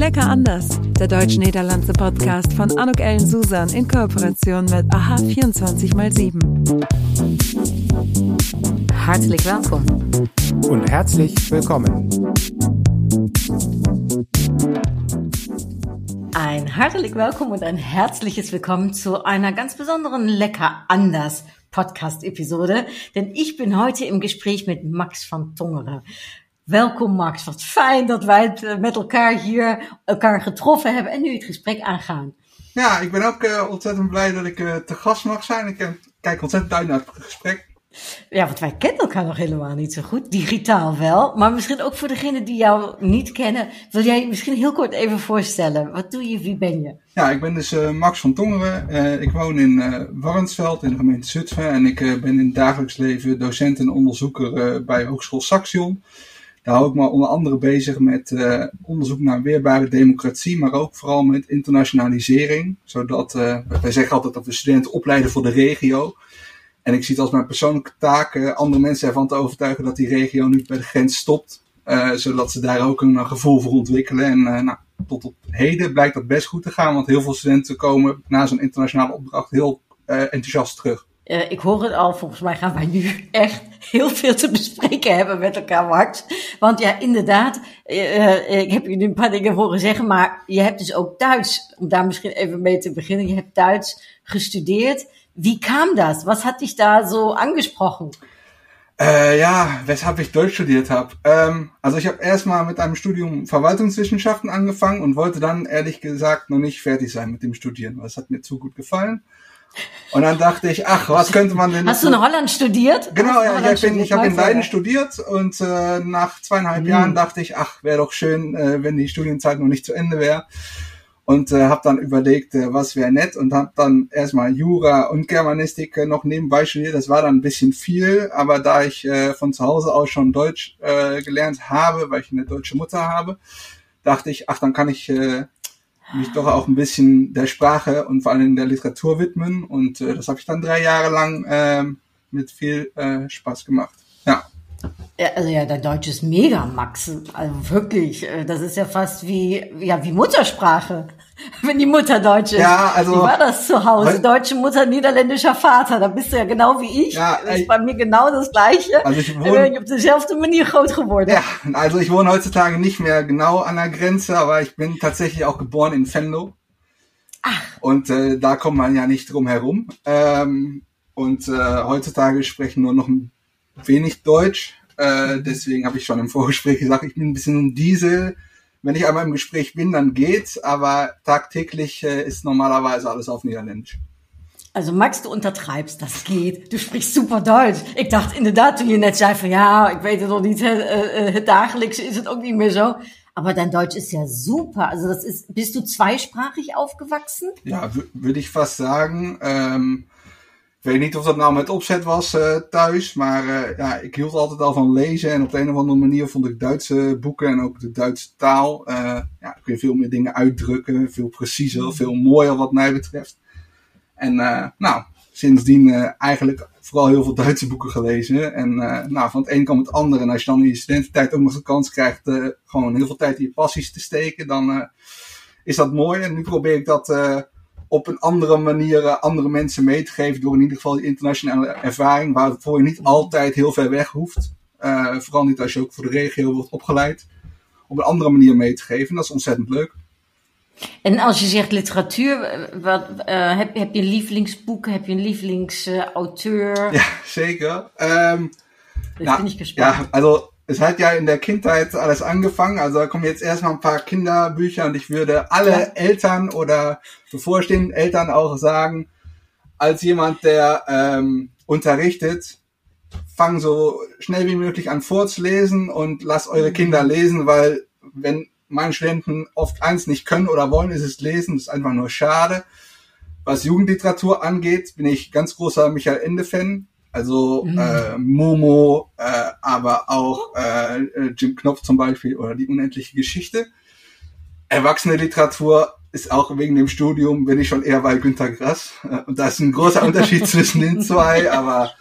Lecker anders, der deutsch-niederlandse Podcast von Anuk Ellen Susan in Kooperation mit AHA 24x7. Hartelijk welkom. Und herzlich willkommen. Ein hartelijk welkom und ein herzliches Willkommen zu einer ganz besonderen Lecker anders Podcast-Episode. Denn ich bin heute im Gespräch mit Max van Tongeren. Welkom Max, wat fijn dat wij het eh, met elkaar hier elkaar getroffen hebben en nu het gesprek aangaan. Ja, ik ben ook uh, ontzettend blij dat ik uh, te gast mag zijn. Ik uh, kijk ontzettend uit naar het gesprek. Ja, want wij kennen elkaar nog helemaal niet zo goed. Digitaal wel. Maar misschien ook voor degenen die jou niet kennen. Wil jij je misschien heel kort even voorstellen? Wat doe je? Wie ben je? Ja, ik ben dus Max van Tongeren. ik woon in Warnsveld in de gemeente Zutphen. En ik ben in het dagelijks leven docent en onderzoeker bij Hogeschool Saxion. Daar hou ik me onder andere bezig met uh, onderzoek naar weerbare democratie, maar ook vooral met internationalisering. Zodat, uh, wij zeggen altijd dat we studenten opleiden voor de regio. En ik zie het als mijn persoonlijke taak uh, andere mensen ervan te overtuigen dat die regio niet bij de grens stopt. zodat ze daar ook een gevoel voor ontwikkelen. En nou, tot op heden blijkt dat best goed te gaan, want heel veel studenten komen na zo'n internationale opdracht heel enthousiast terug. Uh, ik hoor het al, volgens mij gaan wij nu echt heel veel te bespreken hebben met elkaar, Max. Want ja, inderdaad, uh, ik heb nu een paar dingen horen zeggen, maar je hebt dus ook Duits, om daar misschien even mee te beginnen, je hebt Duits gestudeerd. Wie kam das? Was hat dich da so angesprochen? Äh, ja, weshalb ich Deutsch studiert habe. Ähm, also ich habe erstmal mit einem Studium Verwaltungswissenschaften angefangen und wollte dann ehrlich gesagt noch nicht fertig sein mit dem Studieren, es hat mir zu gut gefallen. Und dann dachte ich, ach, was könnte man denn. Hast du in Holland studiert? Genau, ja, Holland ich, bin, ich habe in Leiden studiert und äh, nach zweieinhalb mhm. Jahren dachte ich, ach, wäre doch schön, äh, wenn die Studienzeit noch nicht zu Ende wäre. Und äh, habe dann überlegt, äh, was wäre nett und habe dann erstmal Jura und Germanistik äh, noch nebenbei studiert. Das war dann ein bisschen viel, aber da ich äh, von zu Hause aus schon Deutsch äh, gelernt habe, weil ich eine deutsche Mutter habe, dachte ich, ach, dann kann ich äh, mich doch auch ein bisschen der Sprache und vor allem der Literatur widmen. Und äh, das habe ich dann drei Jahre lang äh, mit viel äh, Spaß gemacht. Ja. Also ja, dein Deutsch ist mega, Max. Also wirklich, äh, das ist ja fast wie, ja, wie Muttersprache. Wenn die Mutter Deutsch ist. Ja, also. Wie war das zu Hause? Deutsche Mutter, niederländischer Vater. Da bist du ja genau wie ich. Ja, das ist bei mir genau das Gleiche. Also ich wohne. Ich auf dezelfde Manier groot geworden. Ja, also ich wohne heutzutage nicht mehr genau an der Grenze, aber ich bin tatsächlich auch geboren in Venlo. Ach. Und äh, da kommt man ja nicht drum herum. Ähm, und äh, heutzutage sprechen nur noch wenig Deutsch. Äh, deswegen habe ich schon im Vorgespräch gesagt, ich bin ein bisschen ein Diesel wenn ich einmal im Gespräch bin, dann geht's, aber tagtäglich äh, ist normalerweise alles auf Niederländisch. Also Max, du untertreibst, das geht. Du sprichst super Deutsch. Ik dacht inderdaad toen je net zei van ja, ik weet het nog niet, het, het dagelijkse is het ook niet meer zo. Aber dein Deutsch ist ja super. Also das ist, bist du zweisprachig aufgewachsen? Ja, würde ich fast sagen. Ähm, Ik weet niet of dat nou met opzet was uh, thuis, maar uh, ja, ik hield altijd al van lezen. En op de een of andere manier vond ik Duitse boeken en ook de Duitse taal. Uh, ja, kun je veel meer dingen uitdrukken, veel preciezer, mm. veel mooier wat mij betreft. En nou, sindsdien eigenlijk vooral heel veel Duitse boeken gelezen. En nou, van het een kwam het ander. En als je dan in je studententijd ook nog de kans krijgt gewoon heel veel tijd in je passies te steken, dan is dat mooi. En nu probeer ik dat op een andere manier uh, andere mensen mee te geven. Door in ieder geval die internationale ervaring. Waarvoor je niet altijd heel ver weg hoeft. Uh, vooral niet als je ook voor de regio wordt opgeleid. Op een andere manier mee te geven. Dat is ontzettend leuk. En als je zegt literatuur, eh, wat, uh, heb, heb je een lievelingsboek? Heb je een lievelingsauteur? ja, zeker. Um, das nou, finde ich gespannt. Ja, also es hat ja in der Kindheit alles angefangen. Also da kommen jetzt erstmal ein paar Kinderbücher und ich würde alle ja. Eltern oder bevorstehenden Eltern auch sagen, als jemand, der ähm, unterrichtet, fang so schnell wie möglich an vorzulesen und lass eure Kinder lesen, weil wenn meine Studenten oft eins nicht können oder wollen, ist es lesen. Das ist einfach nur schade. Was Jugendliteratur angeht, bin ich ganz großer Michael Ende-Fan. Also mhm. äh, Momo, äh, aber auch äh, Jim Knopf zum Beispiel oder die unendliche Geschichte. Erwachsene Literatur ist auch wegen dem Studium, bin ich schon eher bei Günter Grass. Äh, und da ist ein großer Unterschied zwischen den zwei, aber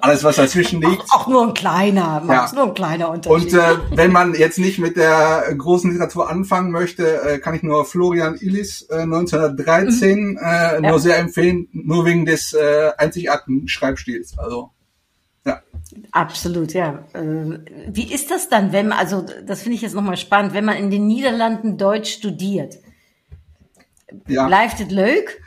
alles, was dazwischen liegt. Auch nur ein kleiner, Max, Ja. nur ein kleiner Unterschied. Und äh, wenn man jetzt nicht mit der großen Literatur anfangen möchte, äh, kann ich nur Florian Illis äh, 1913 äh, nur sehr empfehlen, nur wegen des äh, einzigartigen Schreibstils. Also ja. Absolut, ja. Äh, Wie ist das dann, wenn also das finde ich jetzt nochmal spannend, wenn man in den Niederlanden Deutsch studiert? Ja, Blijft het leuk?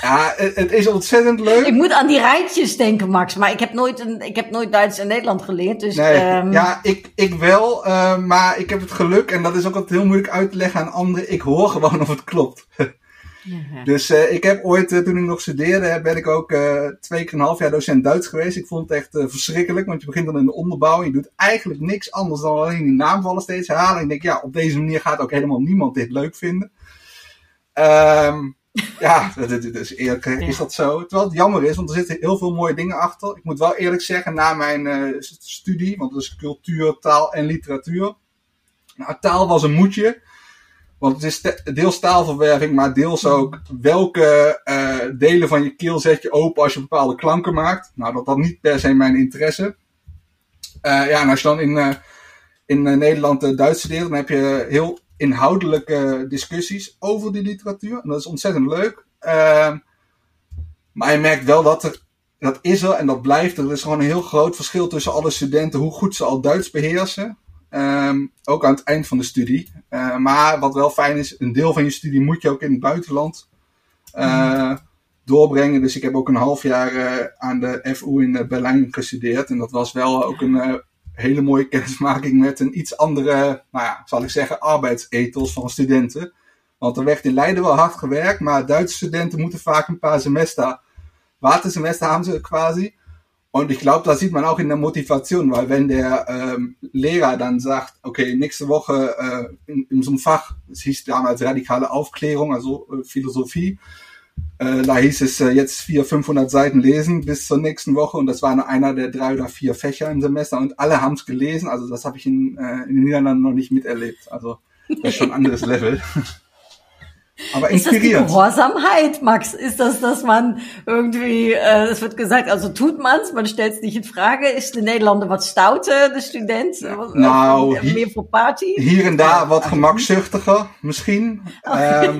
ja het, is ontzettend leuk. Ik moet aan die rijtjes denken, Max, maar ik heb nooit, een, ik heb nooit Duits in Nederland geleerd. Dus, Nee, ehm, ja, ik, ik wel, eh, maar ik heb het geluk, en dat is ook altijd heel moeilijk uit te leggen aan anderen, ik hoor gewoon of het klopt. ja. Dus eh, ik heb ooit, eh, toen ik nog studeerde, ben ik ook twee keer een half jaar docent Duits geweest. Ik vond het echt verschrikkelijk, want je begint dan in de onderbouw. Je doet eigenlijk niks anders dan alleen die naamvallen steeds herhalen. En ik denk, ja, op deze manier gaat ook helemaal niemand dit leuk vinden. Ehm, ja, is eerlijk is dat zo. Terwijl het jammer is, want er zitten heel veel mooie dingen achter. Ik moet wel eerlijk zeggen, na mijn eh, studie, want dat is cultuur, taal en literatuur. Nou, taal was een moedje. Want het is deels taalverwerving, maar deels ook welke eh, delen van je keel zet je open als je bepaalde klanken maakt. Nou, dat had niet per se mijn interesse. Eh, ja, en als je dan in, in Nederland Duits studeert, dan heb je heel inhoudelijke discussies over die literatuur. En dat is ontzettend leuk. Ehm, maar je merkt wel dat er, dat is er en dat blijft er. Er is gewoon een heel groot verschil tussen alle studenten, hoe goed ze al Duits beheersen. Ehm, ook aan het eind van de studie. Eh, maar wat wel fijn is, een deel van je studie moet je ook in het buitenland eh, doorbrengen. Dus ik heb ook een half jaar eh, aan de FU in Berlijn gestudeerd. En dat was wel ook een hele mooie kennismaking met een iets andere, nou ja, zal ik zeggen, arbeidsethos van studenten. Want er werd in Leiden wel hard gewerkt, maar Duitse studenten moeten vaak een paar semester, Wartesemester haben sie quasi. Und ich glaube, das sieht man auch in der Motivation, weil wenn der ähm, Lehrer dann sagt, okay, nächste Woche äh, in, in so einem Fach, es hieß damals radikale Aufklärung, also äh, Philosophie, äh, da hieß es äh, jetzt 400, 500 Seiten lesen bis zur nächsten Woche und das war nur einer der drei oder vier Fächer im Semester und alle haben es gelesen, also das habe ich in, äh, in den Niederlanden noch nicht miterlebt, also das ist schon ein anderes Level. Aber Ist das die. Gehorsamkeit, Max? Ist das, dass man irgendwie, äh, es wird gesagt, also tut man's, man stellt es nicht in Frage. Ist de Nederlander wat stouter, de student? Nou, Of hier- meer voor party? Hier en daar wat gemakzuchtiger, misschien. Ähm,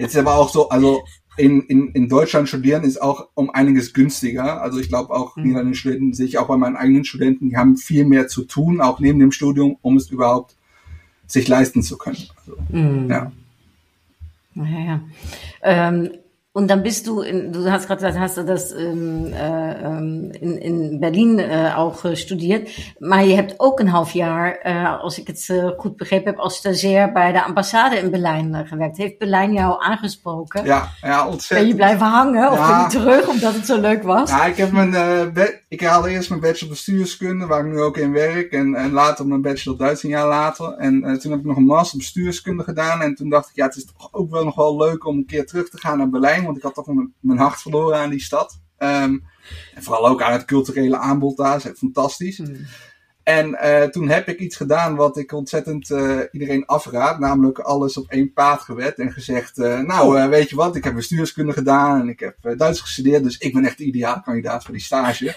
jetzt aber auch so, also in, in, in Deutschland studieren ist auch um einiges günstiger. Also ich glaube auch niederländische Studenten, sehe ich auch bei meinen eigenen Studenten, die haben viel mehr zu tun, auch neben dem Studium, um es überhaupt sich leisten zu können. Also, ja. Ja, ja. Ähm, und dann bist du, in, du hast gerade gesagt, hast du das ähm, äh, ähm, in, in Berlin äh, auch äh, studiert. Maar je hebt ook een half jaar, äh, als ik het goed begrepen heb, als stagiair bij de ambassade in Berlijn gewerkt. Heeft Berlijn jou aangesproken? Ja, ja, Ben ontzettend. je blijven hangen of Ja. ben je terug omdat het zo leuk was? Ja, ik, heb mijn, eh, ik haalde eerst mijn bachelor bestuurskunde, waar ik nu ook in werk. En, en later mijn bachelor Duits een jaar later. En eh, toen heb ik nog een master bestuurskunde gedaan. En toen dacht ik, ja, het is toch ook wel nog wel leuk om een keer terug te gaan naar Berlijn. Want ik had toch mijn, mijn hart verloren aan die stad. Ehm, en vooral ook aan het culturele aanbod daar. is fantastisch. En eh, toen heb ik iets gedaan wat ik ontzettend eh, iedereen afraad. Namelijk alles op één paard gewet. En gezegd, eh, nou eh, weet je wat, ik heb bestuurskunde gedaan. En ik heb Duits gestudeerd. Dus ik ben echt de ideaal kandidaat voor die stage.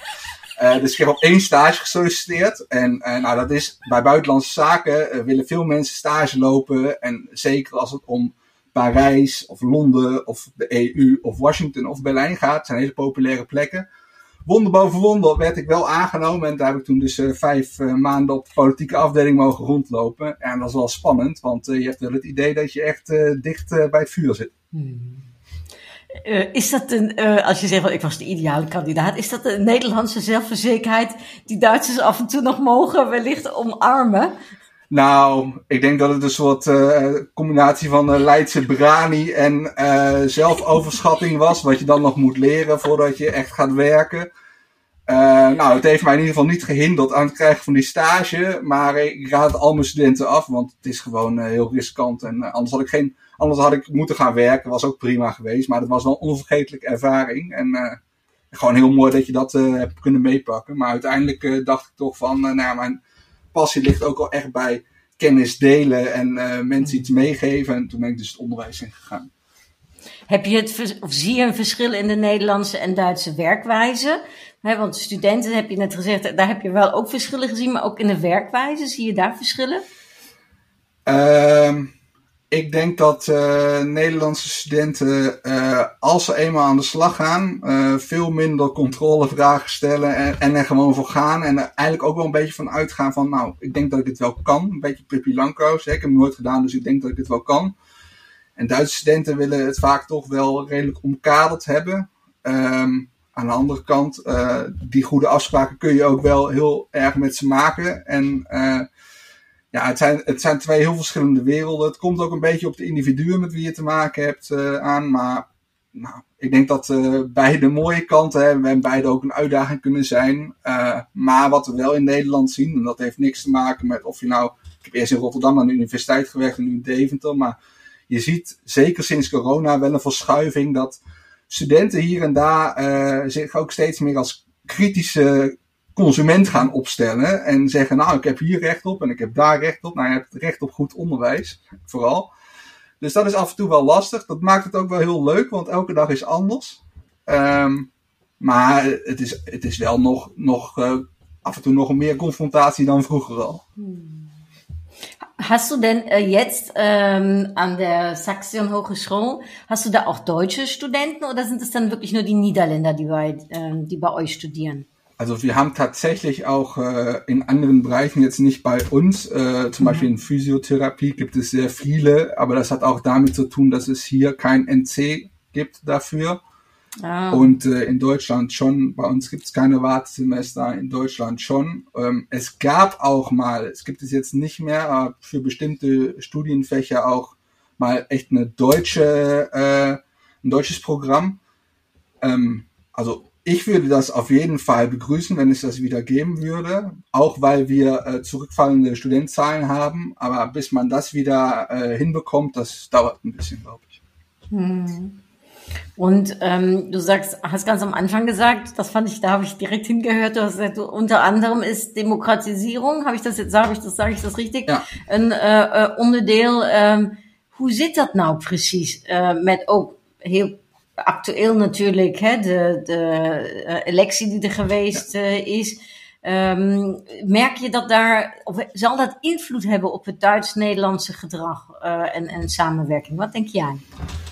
Dus ik heb op één stage gesolliciteerd. En nou, dat is bij buitenlandse zaken willen veel mensen stage lopen. En zeker als het om Parijs of Londen of de EU of Washington of Berlijn gaat. Het zijn hele populaire plekken. Wonder boven wonder werd ik wel aangenomen. En daar heb ik toen dus eh, vijf eh, maanden op de politieke afdeling mogen rondlopen. En dat is wel spannend, want eh, je hebt wel het idee dat je echt dicht bij het vuur zit. Eh, is dat een, als je zegt, ik was de ideale kandidaat, is dat een Nederlandse zelfverzekerdheid die Duitsers af en toe nog mogen wellicht omarmen? Nou, ik denk dat het een soort eh, combinatie van eh, Leidse brani en eh, zelfoverschatting was. Wat je dan nog moet leren voordat je echt gaat werken. Nou, het heeft mij in ieder geval niet gehinderd aan het krijgen van die stage. Maar ik raad al mijn studenten af, want het is gewoon heel riskant. En anders, had ik geen, anders had ik moeten gaan werken, was ook prima geweest. Maar het was wel een onvergetelijke ervaring. En gewoon heel mooi dat je dat hebt kunnen meepakken. Maar uiteindelijk dacht ik toch van, nou ja, mijn passie ligt ook al echt bij kennis delen en eh, mensen iets meegeven. En toen ben ik dus het onderwijs in gegaan. Heb je het, of zie je een verschil in de Nederlandse en Duitse werkwijze? He, want studenten, heb je net gezegd, daar heb je wel ook verschillen gezien, maar ook in de werkwijze, zie je daar verschillen? Ehm, ik denk dat uh, Nederlandse studenten, uh, als ze eenmaal aan de slag gaan, uh, veel minder controlevragen stellen en, en, er gewoon voor gaan. En er eigenlijk ook wel een beetje van uitgaan van, nou, ik denk dat ik het wel kan. Een beetje Pippi. Ik heb het nooit gedaan, dus ik denk dat ik het wel kan. En Duitse studenten willen het vaak toch wel redelijk omkaderd hebben. Um, aan de andere kant, die goede afspraken kun je ook wel heel erg met ze maken. En ja, het zijn, het zijn twee heel verschillende werelden. Het komt ook een beetje op de individuen met wie je te maken hebt uh, aan. Maar nou, ik denk dat uh, beide mooie kanten hebben en beide ook een uitdaging kunnen zijn. Uh, maar wat we wel in Nederland zien, en dat heeft niks te maken met of je nou. Ik heb eerst in Rotterdam aan de universiteit gewerkt en nu in Deventer. Maar je ziet zeker sinds corona wel een verschuiving dat studenten hier en daar zich ook steeds meer als kritische consument gaan opstellen en zeggen, nou, ik heb hier recht op en ik heb daar recht op. Nou, je hebt recht op goed onderwijs, vooral. Dus dat is af en toe wel lastig. Dat maakt het ook wel heel leuk, want elke dag is anders. Um, maar het is, het is wel nog, nog uh, af en toe nog meer confrontatie dan vroeger al. Hast du denn äh, jetzt ähm, an der Saxion Hochschule, hast du da auch deutsche Studenten oder sind es dann wirklich nur die Niederländer, die bei, ähm, die bei euch studieren? Also wir haben tatsächlich auch äh, in anderen Bereichen jetzt nicht bei uns, äh, zum mhm. Beispiel in Physiotherapie gibt es sehr viele, aber das hat auch damit zu tun, dass es hier kein NC gibt dafür. Ah. Und äh, in Deutschland schon, bei uns gibt es keine Wartesemester, in Deutschland schon. Ähm, es gab auch mal, es gibt es jetzt nicht mehr, aber für bestimmte Studienfächer auch mal echt eine deutsche, äh, ein deutsches Programm. Ähm, also ich würde das auf jeden Fall begrüßen, wenn es das wieder geben würde, auch weil wir äh, zurückfallende Studentzahlen haben. Aber bis man das wieder äh, hinbekommt, das dauert ein bisschen, glaube ich. Hm. Und ähm, du sagst, hast ganz am Anfang gesagt, das fand ich, da habe ich direkt hingehört. Du hast gesagt, unter anderem ist Demokratisierung, habe ich das jetzt, sage ich das, sage ich das richtig? Ja. Een uh, uh, onderdeel. Um, hoe zit dat nou precies? Uh, met ook heel actueel natuurlijk, hè, de, de uh, electie die er geweest uh, is. Um, merk je dat daar, of zal dat invloed hebben op het Duits-Nederlandse gedrag uh, en, en samenwerking? Wat denk jij?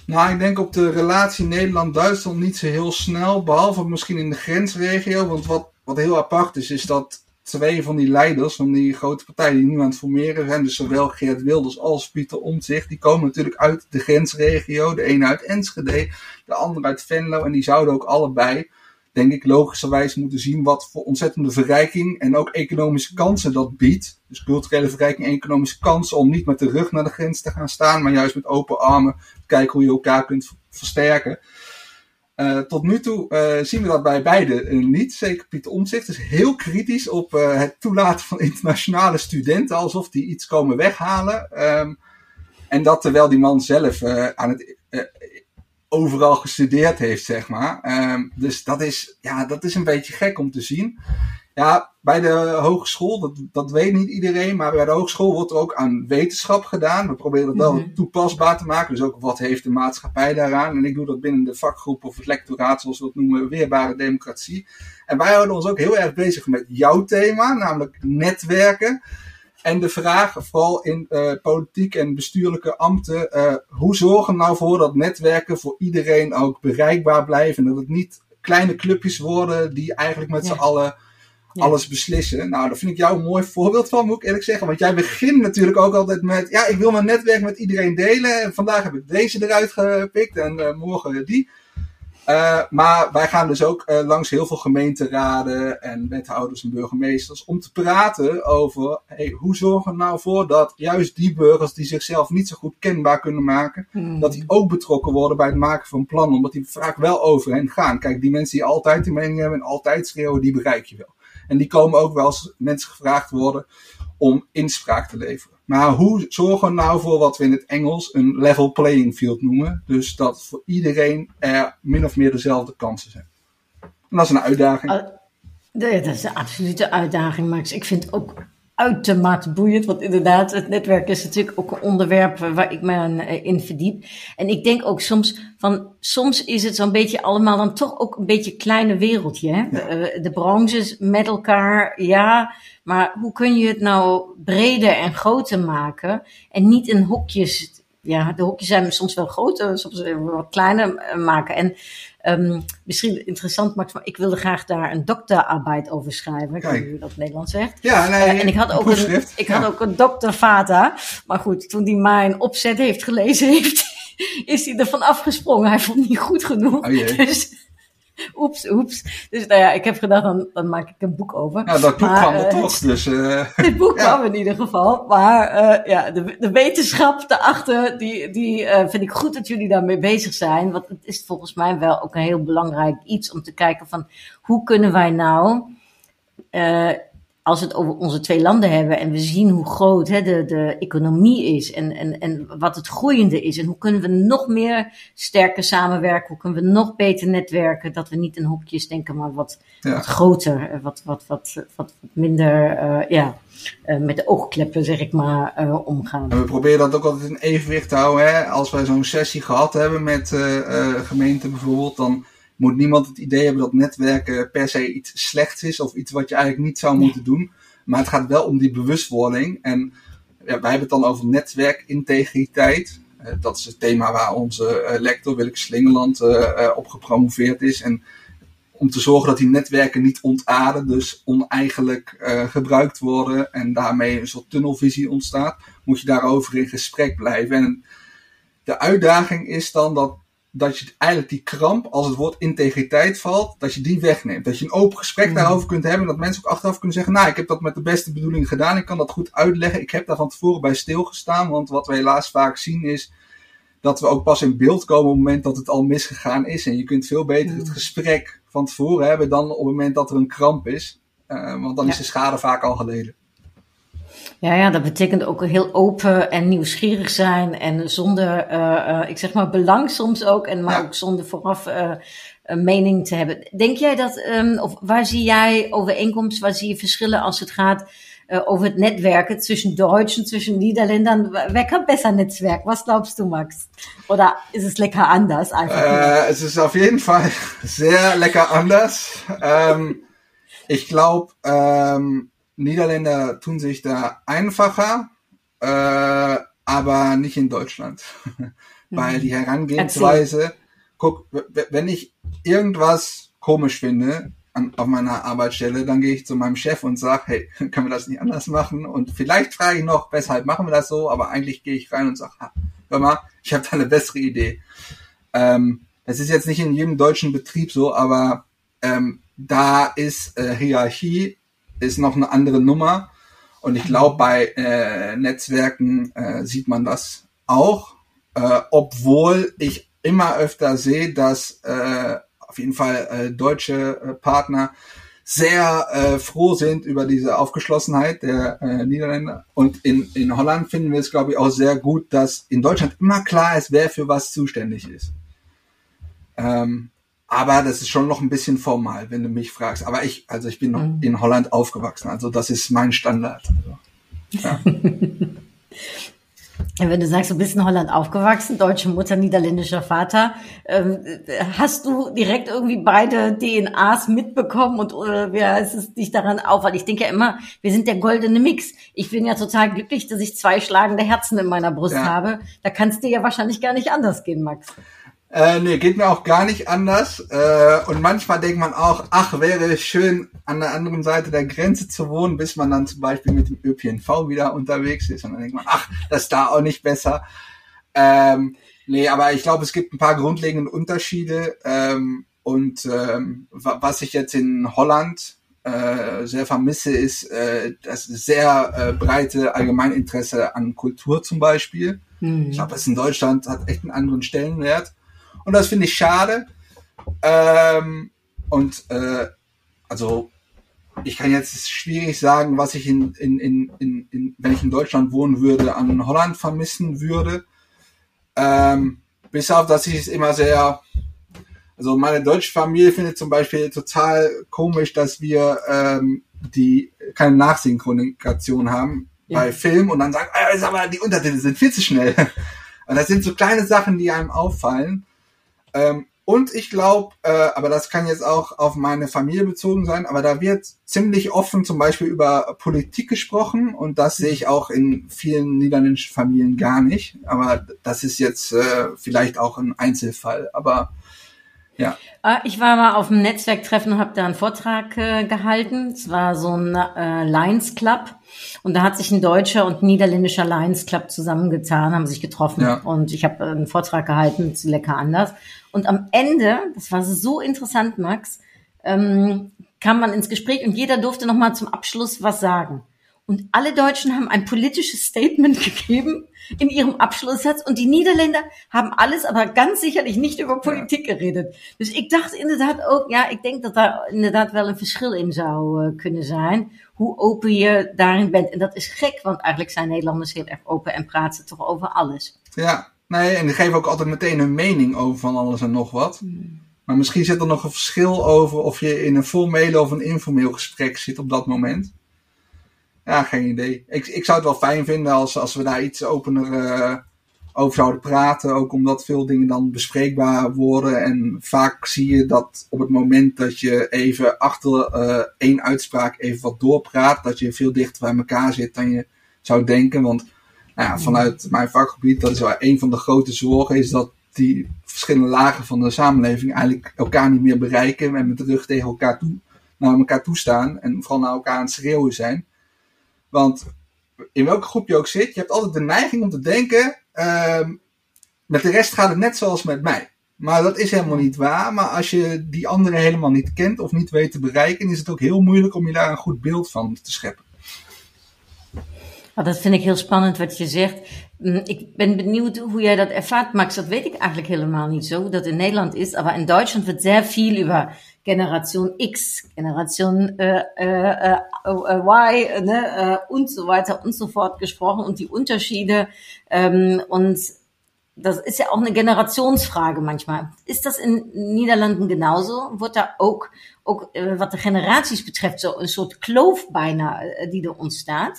Nou, ik denk op de relatie Nederland-Duitsland niet zo heel snel, behalve misschien in de grensregio. Want wat, wat heel apart is, is dat twee van die leiders van die grote partijen die nu aan het formeren zijn, dus zowel Geert Wilders als Pieter Omtzigt, die komen natuurlijk uit de grensregio. De ene uit Enschede, de andere uit Venlo. En die zouden ook allebei, denk ik, logischerwijs moeten zien wat voor ontzettende verrijking en ook economische kansen dat biedt. Dus culturele verrijking en economische kansen om niet met de rug naar de grens te gaan staan, maar juist met open armen kijken hoe je elkaar kunt versterken. Uh, tot nu toe uh, zien we dat bij beide uh, niet. Zeker Pieter Omtzigt is heel kritisch op het toelaten van internationale studenten, alsof die iets komen weghalen. Um, en dat terwijl die man zelf aan het overal gestudeerd heeft, zeg maar. Um, dus dat is, ja, dat is een beetje gek om te zien. Ja, bij de hogeschool, dat, dat weet niet iedereen, maar bij de hogeschool wordt er ook aan wetenschap gedaan. We proberen het wel mm-hmm. toepasbaar te maken, dus ook wat heeft de maatschappij daaraan. En ik doe dat binnen de vakgroep of het lectoraat, zoals we het noemen, weerbare democratie. En wij houden ons ook heel erg bezig met jouw thema, namelijk netwerken. En de vraag, vooral in uh, politiek en bestuurlijke ambten, uh, hoe zorgen we nou voor dat netwerken voor iedereen ook bereikbaar blijven? En dat het niet kleine clubjes worden die eigenlijk met ja. z'n allen ja. alles beslissen. Nou, daar vind ik jou een mooi voorbeeld van, moet ik eerlijk zeggen. Want jij begint natuurlijk ook altijd met, ja, ik wil mijn netwerk met iedereen delen. En vandaag heb ik deze eruit gepikt en uh, morgen die. Uh, maar wij gaan dus ook uh, langs heel veel gemeenteraden en wethouders en burgemeesters om te praten over hey, hoe zorgen we nou voor dat juist die burgers die zichzelf niet zo goed kenbaar kunnen maken, hmm. dat die ook betrokken worden bij het maken van plannen, omdat die vaak wel over hen gaan. Kijk, die mensen die altijd die mening hebben en altijd schreeuwen, die bereik je wel. En die komen ook wel als mensen gevraagd worden om inspraak te leveren. Maar hoe zorgen we nou voor wat we in het Engels een level playing field noemen? Dus dat voor iedereen er min of meer dezelfde kansen zijn. En dat is een uitdaging. Uh, dat is een absolute uitdaging, Max. Ik vind ook uitermate boeiend. Want inderdaad, het netwerk is natuurlijk ook een onderwerp waar ik me eh, in verdiep. En ik denk ook soms van, soms is het zo'n beetje allemaal dan toch ook een beetje een kleine wereldje. Hè? De, de branches met elkaar, ja. Maar hoe kun je het nou breder en groter maken? En niet in hokjes ja, de hokjes zijn soms wel groter, soms wat kleiner maken. En um, misschien interessant, Max, maar ik wilde graag daar een dokterarbeid over schrijven. Ik weet niet hoe dat Nederlands zegt. Ja, nee, uh, en ik had ook een, ik had ook een doktervader. Maar goed, toen hij mijn opzet heeft gelezen heeft, is hij ervan afgesprongen. Hij vond het niet goed genoeg. Oh jee. Dus oeps, oeps. Dus nou ja, ik heb gedacht, dan, dan maak ik een boek over. Ja, dat boek Maar, kwam er eh, toch. Dus, eh, Dit boek Ja. kwam in ieder geval. Maar eh, ja, de, de wetenschap daarachter, die, die eh, vind ik goed dat jullie daarmee bezig zijn. Want het is volgens mij wel ook een heel belangrijk iets om te kijken van hoe kunnen wij nou, eh, als we het over onze twee landen hebben en we zien hoe groot hè, de, de economie is en, en, en wat het groeiende is. En hoe kunnen we nog meer sterker samenwerken? Hoe kunnen we nog beter netwerken? Dat we niet in hokjes denken, maar wat, Ja. wat groter, eh, wat, wat, wat, wat, wat minder, eh, ja, eh, met de oogkleppen zeg ik maar, omgaan. En we proberen dat ook altijd in evenwicht te houden. Hè? Als wij zo'n sessie gehad hebben met gemeenten bijvoorbeeld, dan moet niemand het idee hebben dat netwerken per se iets slechts is of iets wat je eigenlijk niet zou moeten doen. Maar het gaat wel om die bewustwording. En ja, wij hebben het dan over netwerkintegriteit. Eh, dat is het thema waar onze eh, lector Willeke Slingeland eh, op gepromoveerd is. En om te zorgen dat die netwerken niet ontaarden, dus oneigenlijk gebruikt worden en daarmee een soort tunnelvisie ontstaat, moet je daarover in gesprek blijven. En de uitdaging is dan dat, dat je eigenlijk die kramp, als het woord integriteit valt, dat je die wegneemt. Dat je een open gesprek Mhm. daarover kunt hebben, dat mensen ook achteraf kunnen zeggen, nou, ik heb dat met de beste bedoeling gedaan, ik kan dat goed uitleggen, ik heb daar van tevoren bij stilgestaan, want wat we helaas vaak zien is dat we ook pas in beeld komen op het moment dat het al misgegaan is. En je kunt veel beter het gesprek van tevoren hebben dan op het moment dat er een kramp is. Eh, want dan is de schade vaak al geleden. Ja, ja, dat betekent ook heel open en nieuwsgierig zijn en zonder, eh, ik zeg maar, belang soms ook, en maar Ja. ook zonder vooraf eh, een mening te hebben. Denk jij dat, ehm, of waar zie jij overeenkomst, waar zie je verschillen als het gaat eh, over het netwerken tussen Deutsch en tussen Niederländern? Wer kann besser Netzwerk? Was glaubst du, Max? Oder ist es lecker anders einfach? es ist auf jeden Fall sehr lecker anders. Ähm, ich glaube, ähm, Niederländer tun sich da einfacher, äh, aber nicht in Deutschland. Weil die Herangehensweise, guck, w- w- wenn ich irgendwas komisch finde an, auf meiner Arbeitsstelle, dann gehe ich zu meinem Chef und sage, hey, können wir das nicht anders machen? Und vielleicht frage ich noch, weshalb machen wir das so? Aber eigentlich gehe ich rein und sage, hör mal, ich habe da eine bessere Idee. Ähm, das ist jetzt nicht in jedem deutschen Betrieb so, aber ähm, da ist äh, Hierarchie ist noch eine andere Nummer. Und ich glaube, bei äh, Netzwerken äh, sieht man das auch, äh, obwohl ich immer öfter sehe, dass äh, auf jeden Fall äh, deutsche äh, Partner sehr äh, froh sind über diese Aufgeschlossenheit der äh, Niederländer. Und in, in Holland finden wir es, glaube ich, auch sehr gut, dass in Deutschland immer klar ist, wer für was zuständig ist. Ähm, aber das ist schon noch ein bisschen formal, wenn du mich fragst. Aber ich, also ich bin noch Mhm. in Holland aufgewachsen, also das ist mein Standard. Also, Ja, wenn du sagst, du bist in Holland aufgewachsen, deutsche Mutter, niederländischer Vater, ähm, hast du direkt irgendwie beide DNAs mitbekommen und oder wie heißt es dich daran auf? Weil ich denke ja immer, wir sind der goldene Mix. Ich bin ja total glücklich, dass ich zwei schlagende Herzen in meiner Brust Ja. habe. Da kann es dir ja wahrscheinlich gar nicht anders gehen, Max. Äh, nee, geht mir auch gar nicht anders. Äh, und manchmal denkt man auch, ach, wäre es schön, an der anderen Seite der Grenze zu wohnen, bis man dann zum Beispiel mit dem ÖPNV wieder unterwegs ist. Und dann denkt man, ach, das ist da auch nicht besser. Ähm, nee, aber ich glaube, es gibt ein paar grundlegende Unterschiede. Ähm, und ähm, wa- was ich jetzt in Holland äh, sehr vermisse, ist äh, das sehr äh, breite Allgemeininteresse an Kultur zum Beispiel. Ich glaube, das in Deutschland hat echt einen anderen Stellenwert. Und das finde ich schade. Ähm, und äh, also ich kann jetzt schwierig sagen, was ich in, in, in, in, in wenn ich in Deutschland wohnen würde, an Holland vermissen würde. Ähm, bis auf, dass ich es immer sehr, also meine deutsche Familie findet zum Beispiel total komisch, dass wir ähm, die keine Nachsynchronisation haben Ja. bei Film und dann sagen, äh, sag mal, die Untertitel sind viel zu schnell. Und das sind so kleine Sachen, die einem auffallen. Ähm, und ich glaube, äh, aber das kann jetzt auch auf meine Familie bezogen sein, aber da wird ziemlich offen zum Beispiel über Politik gesprochen und das sehe ich auch in vielen niederländischen Familien gar nicht. Aber das ist jetzt äh, vielleicht auch ein Einzelfall. Aber ja, Ah, Ich war mal auf einem Netzwerktreffen und habe da einen Vortrag äh, gehalten. Es war so ein äh, Lions Club und da hat sich ein deutscher und ein niederländischer Lions Club zusammengetan, haben sich getroffen Ja. und ich habe einen Vortrag gehalten, zu lecker anders. Und am Ende, das war so interessant, Max, ähm, kam man ins Gespräch und jeder durfte noch mal zum Abschluss was sagen. Und alle Deutschen haben ein politisches Statement gegeben in ihrem Abschlusssatz und die Niederländer haben alles, aber ganz sicherlich nicht über Politik geredet. Dus ik dacht inderdaad ook, ja, ik denk dat daar inderdaad wel een verschil in zou eh, kunnen zijn. Hoe open je daarin bent. En dat is gek, want eigenlijk zijn Nederlanders heel erg open en praten toch over alles. ja. Nee, en die geven ook altijd meteen hun mening over van alles en nog wat. Maar misschien zit er nog een verschil over of je in een formeel of een informeel gesprek zit op dat moment. Ja, geen idee. Ik, ik zou het wel fijn vinden als, als we daar iets opener eh, over zouden praten. Ook omdat veel dingen dan bespreekbaar worden. En vaak zie je dat op het moment dat je even achter eh, één uitspraak even wat doorpraat, dat je veel dichter bij elkaar zit dan je zou denken. Want ja, vanuit mijn vakgebied, dat is wel een van de grote zorgen, is dat die verschillende lagen van de samenleving eigenlijk elkaar niet meer bereiken en met de rug tegen elkaar toe, naar elkaar toe staan en vooral naar elkaar aan het schreeuwen zijn. Want in welke groep je ook zit, je hebt altijd de neiging om te denken, ehm, met de rest gaat het net zoals met mij. Maar dat is helemaal niet waar. Maar als je die anderen helemaal niet kent of niet weet te bereiken, is het ook heel moeilijk om je daar een goed beeld van te scheppen. Nou, dat vind ik heel spannend wat je zegt. Mm, Ik ben benieuwd hoe jij dat ervaart, Max. Dat weet ik eigenlijk helemaal niet zo, hoe dat in Nederland is. Aber in Deutschland wird sehr viel über Generation X, Generation äh, äh, äh, Y ne, äh, und so weiter und so fort gesprochen und die Unterschiede. Ähm, und das ist ja auch eine Generationsfrage manchmal. Ist das in Niederlanden genauso? Wordt daar ook, ook äh, wat de generaties betreft, zo een soort kloof bijna äh, die er ontstaat?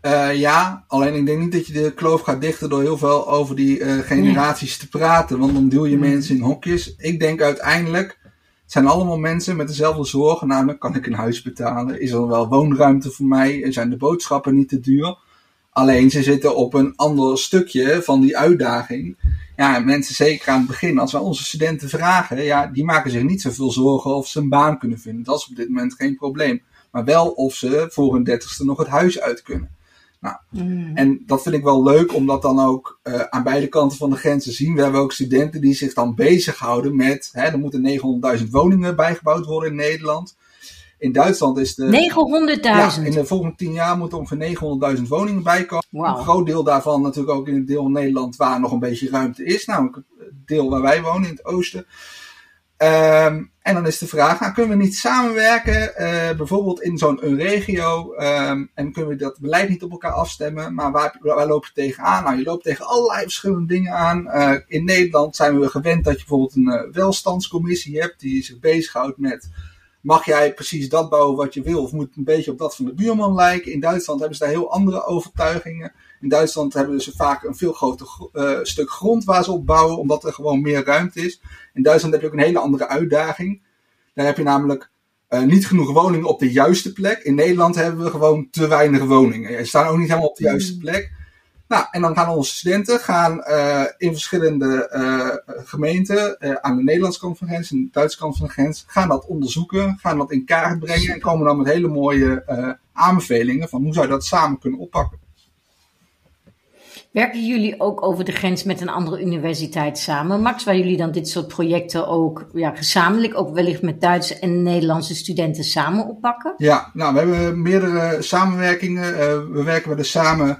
Eh, ja, alleen ik denk niet dat je de kloof gaat dichten door heel veel over die eh, generaties te praten. Want dan duw je mensen in hokjes. Ik denk uiteindelijk, het zijn allemaal mensen met dezelfde zorgen. Namelijk, kan ik een huis betalen? Is er wel woonruimte voor mij? Zijn de boodschappen niet te duur? Alleen ze zitten op een ander stukje van die uitdaging. Ja, en mensen zeker aan het begin, als we onze studenten vragen, ja, die maken zich niet zoveel zorgen of ze een baan kunnen vinden. Dat is op dit moment geen probleem. Maar wel of ze voor hun dertigste nog het huis uit kunnen. Nou, En dat vind ik wel leuk, omdat dan ook eh, aan beide kanten van de grens te zien. We hebben ook studenten die zich dan bezighouden met, hè, er moeten 900.000 woningen bijgebouwd worden in Nederland. In Duitsland is de... 900.000. Ja, in de volgende tien jaar moeten ongeveer 900.000 woningen bijkomen. Wauw. Een groot deel daarvan natuurlijk ook in het deel van Nederland waar nog een beetje ruimte is. Namelijk het deel waar wij wonen, in het oosten. Ehm, en dan is de vraag, nou, kunnen we niet samenwerken, eh, bijvoorbeeld in zo'n regio, ehm, en kunnen we dat beleid niet op elkaar afstemmen, maar waar, waar loop je tegenaan? Nou, je loopt tegen allerlei verschillende dingen aan. Eh, in Nederland zijn we gewend dat je bijvoorbeeld een eh, welstandscommissie hebt, die zich bezighoudt met, mag jij precies dat bouwen wat je wil, of moet het een beetje op dat van de buurman lijken? In Duitsland hebben ze daar heel andere overtuigingen. In Duitsland hebben ze vaak een veel groter gro- eh, stuk grond waar ze op bouwen, omdat er gewoon meer ruimte is. In Duitsland heb je ook een hele andere uitdaging. Daar heb je namelijk eh, niet genoeg woningen op de juiste plek. In Nederland hebben we gewoon te weinig woningen. Er staan ook niet helemaal op de juiste plek. Nou, en dan gaan onze studenten gaan, eh, in verschillende gemeenten aan de Nederlandse kant van de grens en de Duitse kant van de grens, gaan dat onderzoeken, gaan dat in kaart brengen en komen dan met hele mooie aanbevelingen van hoe zou je dat samen kunnen oppakken. Werken jullie ook over de grens met een andere universiteit samen, Max? Waar jullie dan dit soort projecten ook ja, gezamenlijk, ook wellicht met Duitse en Nederlandse studenten samen oppakken? Ja, nou, we hebben meerdere samenwerkingen. Eh, we werken wel eens samen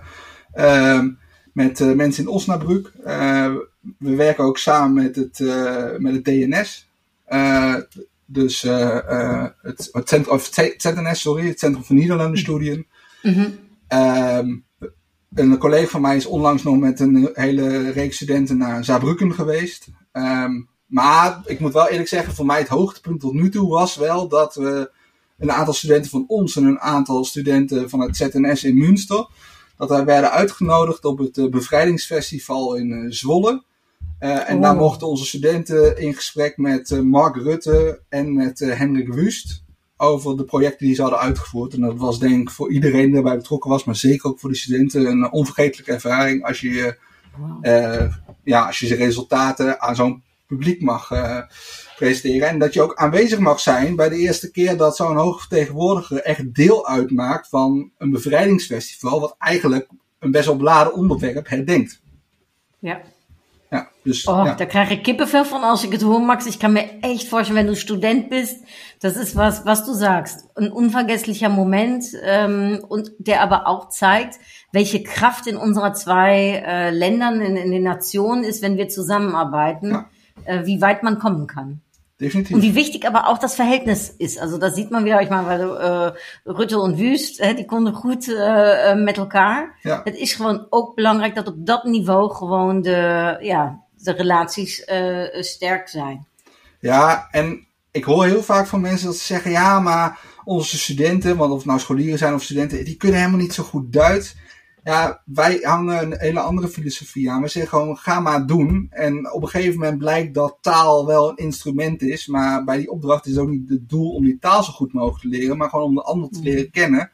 ehm, met eh, mensen in Osnabrück. Eh, we werken ook samen met het, met het DNS. Dus het, het centrum, of ZNS, sorry, het Centrum voor Nederlandenstudien. Ehm, een collega van mij is onlangs nog met een hele reeks studenten naar Saarbrücken geweest. Ehm, maar ik moet wel eerlijk zeggen, voor mij het hoogtepunt tot nu toe was wel dat we een aantal studenten van ons en een aantal studenten van het ZNS in Münster. Dat wij werden uitgenodigd op het bevrijdingsfestival in Zwolle. en oh. daar mochten onze studenten in gesprek met Mark Rutte en met Hendrik Wust over de projecten die ze hadden uitgevoerd. En dat was denk ik voor iedereen die erbij betrokken was, maar zeker ook voor de studenten een onvergetelijke ervaring als je, uh, ja, als je zijn resultaten aan zo'n publiek mag uh, presenteren. En dat je ook aanwezig mag zijn bij de eerste keer dat zo'n hoogvertegenwoordiger echt deel uitmaakt van een bevrijdingsfestival, wat eigenlijk een best wel beladen onderwerp herdenkt. Ja. Ja, dus, oh, ja. da kriege ich Kippenfell von, als ich es hoor, Max. Ich kann mir echt vorstellen, wenn du Student bist, das ist was, was du sagst. Ein unvergesslicher Moment ähm, und der aber auch zeigt, welche Kraft in unserer zwei äh, Ländern, in, in den Nationen ist, wenn wir zusammenarbeiten, ja. äh, wie weit man kommen kann. Definitiv. Und wie wichtig aber auch das Verhältnis ist. Also das sieht man wieder, ich meine, weil uh, Rutte en Wust, hè, die konden goed uh, met elkaar. Ja. Het is gewoon ook belangrijk dat op dat niveau gewoon de, ja, de relaties uh, sterk zijn. Ja, en ik hoor heel vaak van mensen dat ze zeggen, ja, maar onze studenten, want of het nou scholieren zijn of studenten, die kunnen helemaal niet zo goed Duits. Ja, wij hangen een hele andere filosofie aan. We zeggen gewoon, ga maar doen. En op een gegeven moment blijkt dat taal wel een instrument is. Maar bij die opdracht is ook niet het doel om die taal zo goed mogelijk te leren. Maar gewoon om de ander te leren kennen.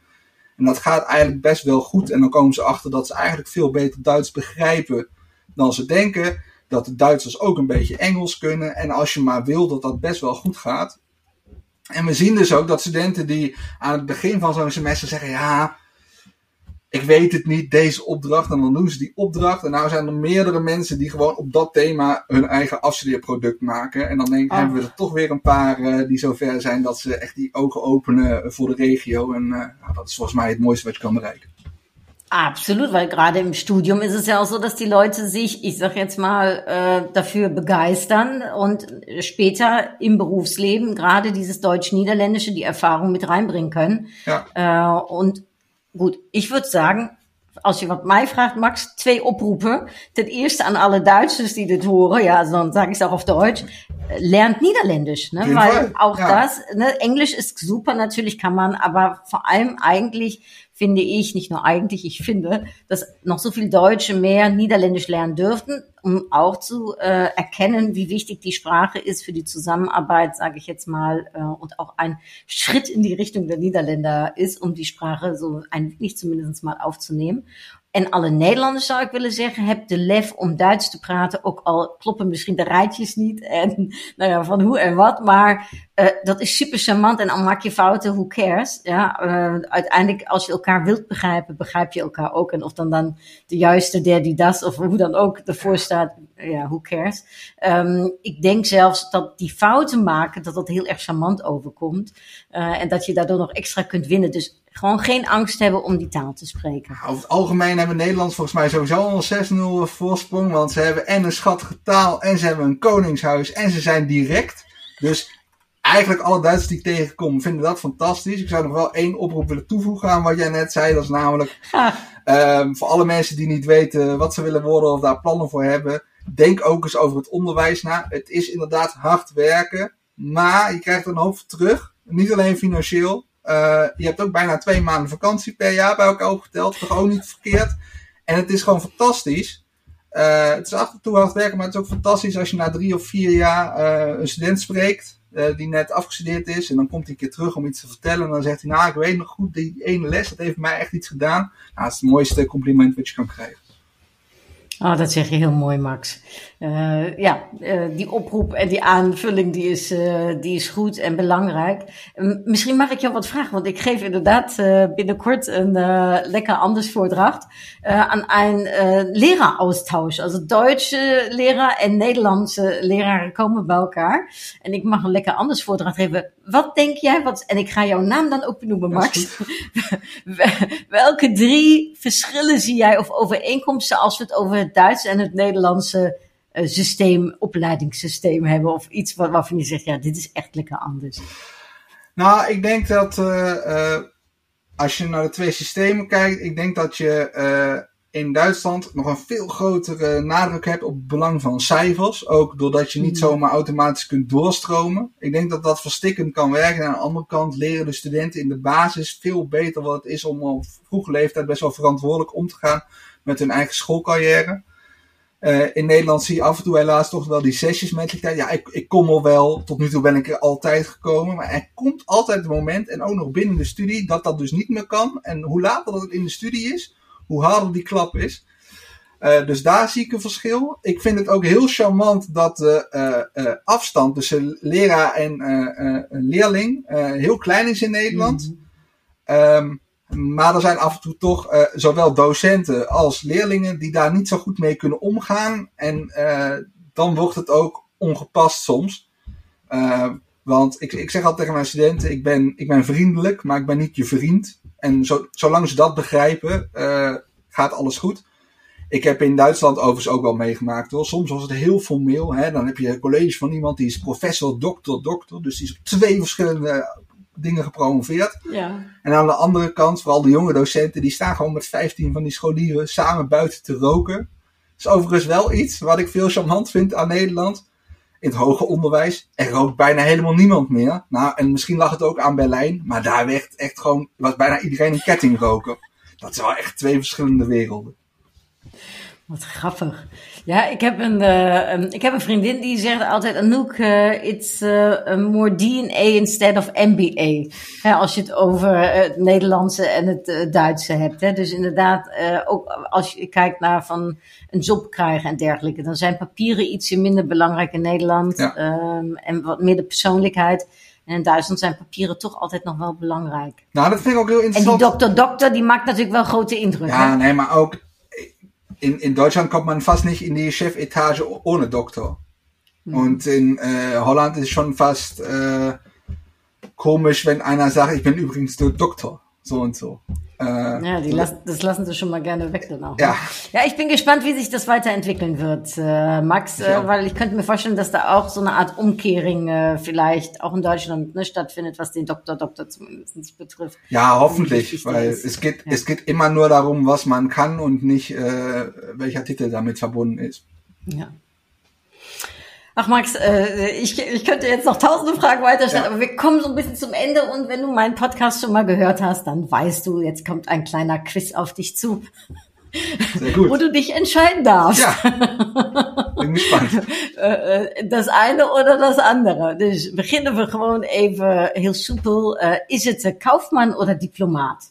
En dat gaat eigenlijk best wel goed. En dan komen ze achter dat ze eigenlijk veel beter Duits begrijpen dan ze denken. Dat de Duitsers ook een beetje Engels kunnen. En als je maar wil dat dat best wel goed gaat. En we zien dus ook dat studenten die aan het begin van zo'n semester zeggen: Ja, ik weet het niet, deze opdracht. En dan doen ze die opdracht. En nou zijn er meerdere mensen die gewoon op dat thema hun eigen afstudeerproduct maken. En dan denk ik, Oh. hebben we er toch weer een paar eh, die zover zijn dat ze echt die ogen openen voor de regio. En eh, nou, dat is volgens mij het mooiste wat je kan bereiken. Absolut, weil gerade im Studium ist es ja auch so, dass die Leute sich, ich sag jetzt mal, äh, dafür begeistern und später im Berufsleben gerade dieses Deutsch-Niederländische die Erfahrung mit reinbringen können. Ja. Äh, und gut, ich würde sagen, als je wat mij vraagt, Max, twee oproepen. Ten eerste aan alle Duitsers die dit horen, ja, dan sage ich es auch auf Deutsch, lernt Niederländisch, ne? Weil Fall, auch ja. das, ne? Englisch ist super, natürlich kann man, aber vor allem eigentlich finde ich, nicht nur eigentlich, ich finde, dass noch so viele Deutsche mehr Niederländisch lernen dürften, um auch zu äh, erkennen, wie wichtig die Sprache ist für die Zusammenarbeit, sage ich jetzt mal, äh, und auch ein Schritt in die Richtung der Niederländer ist, um die Sprache so ein wenig zumindest mal aufzunehmen. En alle Nederlanders zou ik willen zeggen, heb de lef om Duits te praten. Ook al kloppen misschien de rijtjes niet en nou ja, van hoe en wat. Maar uh, dat is super charmant en al maak je fouten, who cares? Ja, uh, uiteindelijk als je elkaar wilt begrijpen, begrijp je elkaar ook. En of dan dan de juiste der die das of hoe dan ook ervoor staat, ja, who cares? Um, ik denk zelfs dat die fouten maken, dat dat heel erg charmant overkomt. Uh, en dat je daardoor nog extra kunt winnen. Dus gewoon geen angst hebben om die taal te spreken. Over het algemeen hebben Nederlanders volgens mij sowieso al een 6-0 voorsprong. Want ze hebben en een schattige taal en ze hebben een koningshuis en ze zijn direct. Dus eigenlijk alle Duitsers die ik tegenkom vinden dat fantastisch. Ik zou nog wel één oproep willen toevoegen aan wat jij net zei. Dat is namelijk um, voor alle mensen die niet weten wat ze willen worden of daar plannen voor hebben. Denk ook eens over het onderwijs na. Het is inderdaad hard werken. Maar je krijgt er een hoop terug. Niet alleen financieel. Uh, je hebt ook bijna twee maanden vakantie per jaar bij elkaar opgeteld. Toch ook niet verkeerd. En het is gewoon fantastisch. Uh, het is af en toe hard werken, maar het is ook fantastisch als je na drie of vier jaar uh, een student spreekt. die net afgestudeerd is. En dan komt hij een keer terug om iets te vertellen. En dan zegt hij, nou ik weet nog goed, die ene les, dat heeft mij echt iets gedaan. Nou, dat is het mooiste compliment wat je kan krijgen. Oh, dat zeg je heel mooi, Max. Uh, ja, uh, die oproep en die aanvulling die is, uh, die is goed en belangrijk. misschien mag ik jou wat vragen, want ik geef inderdaad binnenkort een lekker anders voordracht aan een leraraustausch. Also Duitse leraar en Nederlandse leraren komen bij elkaar. En ik mag een lekker anders voordracht geven. Wat denk jij, wat, en ik ga jouw naam dan ook benoemen, Max. Welke drie verschillen zie jij of overeenkomsten als we het over het Duits en het Nederlandse uh, systeem, opleidingssysteem hebben? Of iets waar, waarvan je zegt, ja, dit is echt lekker anders. Nou, ik denk dat uh, uh, als je naar de twee systemen kijkt, ik denk dat je in Duitsland nog een veel grotere nadruk hebt op het belang van cijfers. Ook doordat je niet zomaar automatisch kunt doorstromen. Ik denk dat dat verstikkend kan werken. En aan de andere kant leren de studenten in de basis veel beter wat het is om op vroege leeftijd best wel verantwoordelijk om te gaan met hun eigen schoolcarrière. Uh, in Nederland zie je af en toe helaas toch wel die sessies met Ja, ik, ik kom al wel. Tot nu toe ben ik er altijd gekomen. Maar er komt altijd het moment, en ook nog binnen de studie, dat dat dus niet meer kan. En hoe later dat het in de studie is, hoe harder die klap is. Uh, dus daar zie ik een verschil. Ik vind het ook heel charmant dat de uh, uh, afstand tussen leraar en leerling heel klein is in Nederland. Mm. Um, maar er zijn af en toe toch zowel docenten als leerlingen die daar niet zo goed mee kunnen omgaan. En dan wordt het ook ongepast soms. Want ik, ik zeg altijd tegen mijn studenten: ik ben, ik ben vriendelijk, maar ik ben niet je vriend. En zo, zolang ze dat begrijpen, gaat alles goed. Ik heb in Duitsland overigens ook wel meegemaakt hoor. Soms was het heel formeel. Hè? Dan heb je een college van iemand die is professor, dokter, dokter. Dus die is op twee verschillende dingen gepromoveerd. Ja. En aan de andere kant, vooral de jonge docenten, die staan gewoon met 15 van die scholieren samen buiten te roken. Dat is overigens wel iets wat ik veel charmant vind aan Nederland. In het hoger onderwijs, er rookt bijna helemaal niemand meer. Nou, en misschien lag het ook aan Berlijn, maar daar werd echt gewoon, was bijna iedereen een kettingroker. Dat is wel echt twee verschillende werelden. Wat grappig. Ja, ik heb een, uh, ik heb een vriendin die zegt altijd, Anouk, uh, it's uh, more DNA instead of MBA. Hè, als je het over het Nederlandse en het Duitse hebt. Hè. Dus inderdaad, ook als je kijkt naar van een job krijgen en dergelijke, dan zijn papieren ietsje minder belangrijk in Nederland. Ja. Um, en wat meer de persoonlijkheid. En in Duitsland zijn papieren toch altijd nog wel belangrijk. Nou, dat vind ik ook heel interessant. En die dokter-dokter, die maakt natuurlijk wel grote indruk. Ja, hè? nee, maar ook in, in Deutschland kommt man fast nicht in die Chefetage ohne Doktor. Mhm. Und in äh, Holland ist es schon fast äh, komisch, wenn einer sagt, ich bin übrigens der Doktor. So und so. Äh, ja, die lassen, das lassen sie schon mal gerne weg dann auch. Ja. Ne? ja, ich bin gespannt, wie sich das weiterentwickeln wird, äh, Max, äh, weil ich könnte mir vorstellen, dass da auch so eine Art Umkehring äh, vielleicht auch in Deutschland ne, stattfindet, was den Doktor, Doktor zumindest betrifft. Ja, hoffentlich, weil es geht, ja. es geht immer nur darum, was man kann und nicht, äh, welcher Titel damit verbunden ist. Ja. Ach Max, äh, ich, ich könnte jetzt noch tausende Fragen weiterstellen, ja. aber wir kommen so ein bisschen zum Ende und wenn du meinen Podcast schon mal gehört hast, dann weißt du, jetzt kommt ein kleiner Quiz auf dich zu. Sehr gut. Wo du dich entscheiden darfst. Ja. Bin gespannt. Äh, äh, das eine oder das andere. Dus beginnen we gewoon even heel soepel. Uh, is het Kaufmann oder Diplomaat?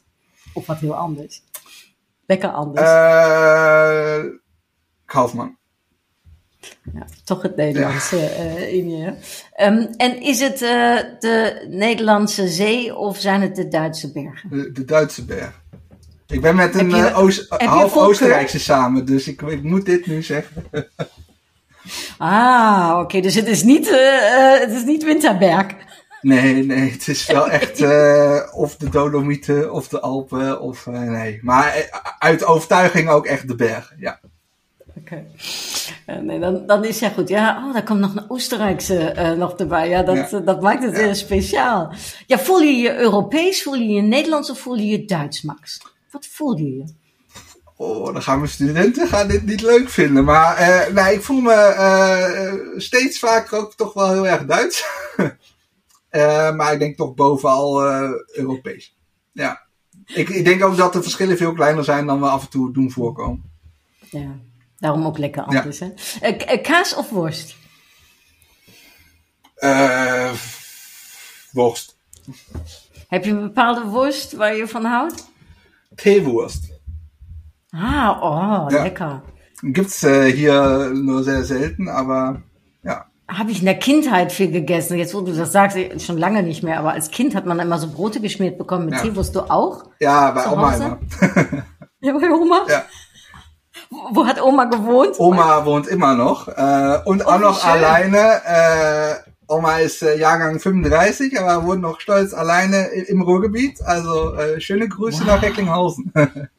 Of wat heel anders? Lekker anders. Uh, Kaufmann. Ja, toch het Nederlandse ja. uh, in je. Um, en is het uh, de Nederlandse zee of zijn het de Duitse bergen? De, de Duitse bergen. Ik ben met een je, Oost, half Oostenrijkse samen, dus ik, ik, moet dit nu zeggen. ah, oké. Okay. Dus het is niet, het is niet Winterberg. Nee, nee, het is wel echt of de Dolomieten of de Alpen of nee. Maar uit overtuiging ook echt de bergen, ja. Oké. Okay. nee, dan, dan is ja goed. Ja, oh, daar komt nog een Oostenrijkse uh, nog erbij. Ja, dat, ja. dat maakt het ja. heel speciaal. Ja, voel je je Europees, voel je je Nederlands of voel je je Duits, Max? Wat voel je je? Oh, dan gaan mijn studenten gaan dit niet leuk vinden. Maar uh, nee, ik voel me uh, steeds vaker ook toch wel heel erg Duits. maar ik denk toch bovenal Europees. Ja. Ik, ik denk ook dat de verschillen veel kleiner zijn dan we af en toe doen voorkomen. Ja. Daarom ook lekker anders. Ja. Hè? Uh, kaas of worst? Uh, worst. Heb je een bepaalde worst waar je van houdt? Teewurst. Ah, oh, ja. lecker. Gibt's äh, hier nur sehr selten, aber ja. Habe ich in der Kindheit viel gegessen. Jetzt, wo du das sagst, schon lange nicht mehr, aber als Kind hat man immer so Brote geschmiert bekommen mit ja. Teewurst. Du auch? Ja, bei Oma immer. ja, bei Oma? Ja. Wo hat Oma gewohnt? Oma wohnt immer noch äh, und oh, auch noch schön. alleine. Äh, Oma ist äh, Jahrgang 35, aber wohnt noch stolz alleine im Ruhrgebiet. Also äh, schöne Grüße wow. nach Recklinghausen.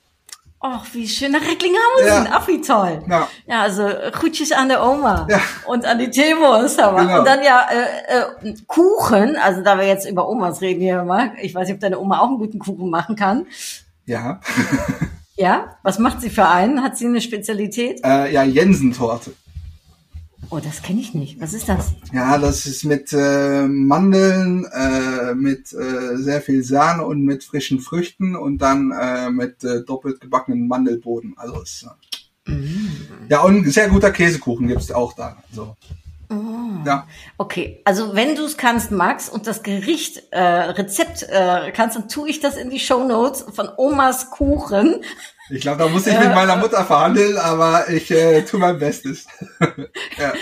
Ach, wie schön nach Recklinghausen. Ja. Ach, wie toll. Ja. ja, also Groetjes an der Oma ja. und an die Teewurst. Genau. Und dann ja äh, äh, Kuchen, also da wir jetzt über Omas reden hier mal. Ich weiß nicht, ob deine Oma auch einen guten Kuchen machen kann. Ja. Ja? Was macht sie für einen? Hat sie eine Spezialität? Äh, ja, Jensen-Torte. Oh, das kenne ich nicht. Was ist das? Ja, das ist mit äh, Mandeln, äh, mit äh, sehr viel Sahne und mit frischen Früchten und dann äh, mit äh, doppelt gebackenen Mandelboden. Also ist, äh, ja und sehr guter Käsekuchen gibt's auch da. Also, Ja, Okay, also wenn du es kannst, Max, und das Gericht, äh, Rezept äh, kannst, dann tue ich das in die Shownotes von Omas Kuchen. Ich glaube, da muss ich mit meiner Mutter verhandeln, aber ich äh, tue mein Bestes. ja.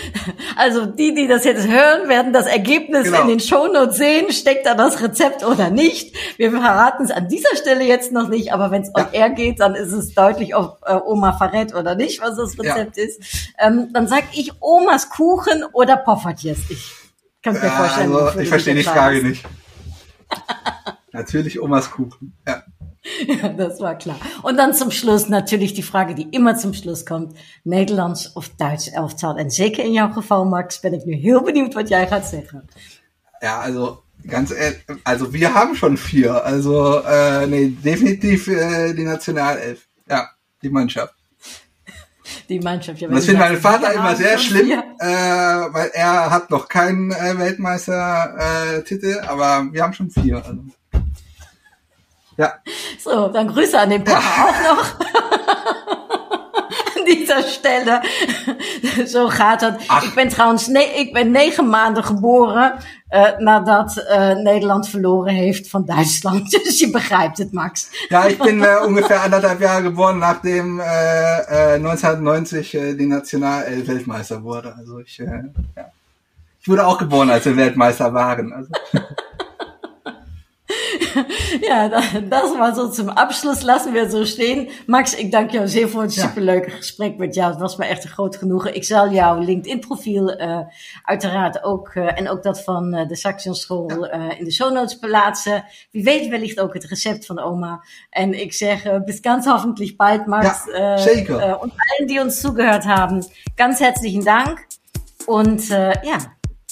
Also die, die das jetzt hören, werden das Ergebnis Genau. in den Shownotes sehen. Steckt da das Rezept oder nicht? Wir verraten es an dieser Stelle jetzt noch nicht, aber wenn es on air geht, dann ist es deutlich, ob äh, Oma verrät oder nicht, was das Rezept ist. Ähm, dann sag ich Omas Kuchen oder Poffertjes. Ich kann mir Ja, vorstellen, also, ich verstehe die Frage nicht. Natürlich Omas Kuchen. Ja. Ja, das war klar. Und dan zum Schluss natuurlijk die Frage die immer zum Schluss komt. Nederlands of Duits elftal. En zeker in jouw geval, Max, ben ik nu heel benieuwd wat jij gaat zeggen. Ja, also ganz ehrlich, also wir haben schon vier. Also äh, nee, definitiv äh, die Nationalelf. Ja, die Mannschaft. Die Mannschaft. Ja, das findet mein Vater immer sehr schlimm, äh, weil er hat noch keinen äh, Weltmeister-Titel, äh, aber wir haben schon vier. Also. Ja, So, dan Grüße an den Papa auch noch. An dieser Stelle. Zo gaat het. Ach. Ik ben trouwens, nee, ik ben negen maanden geboren eh, nadat eh, Nederland verloren heeft van Duitsland. Dus je begrijpt het, Max. ja ich bin äh, ungefähr anderthalb Jahre geboren, nachdem äh, äh, 1990 äh, die Nationalelf Weltmeister wurde. Also ich, ja. ich wurde auch geboren, als wir Weltmeister waren. Also. Ja, dat, dat maar zo zum Abschluss lassen we het zo stehen. Max, ik dank jou zeer voor het Ja. superleuke gesprek met jou. Het was me echt een groot genoegen. Ik zal jouw LinkedIn-profiel eh, uiteraard ook, eh, en ook dat van eh, de Saxion School in de show notes plaatsen. Wie weet wellicht ook het recept van oma. En ik zeg bis ganz hoffentlich bald, Max. Ja, zeker. und allen, die uns zugehört haben, ganz herzlichen Dank. Und eh, ja,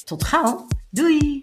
tot gauw. Doei.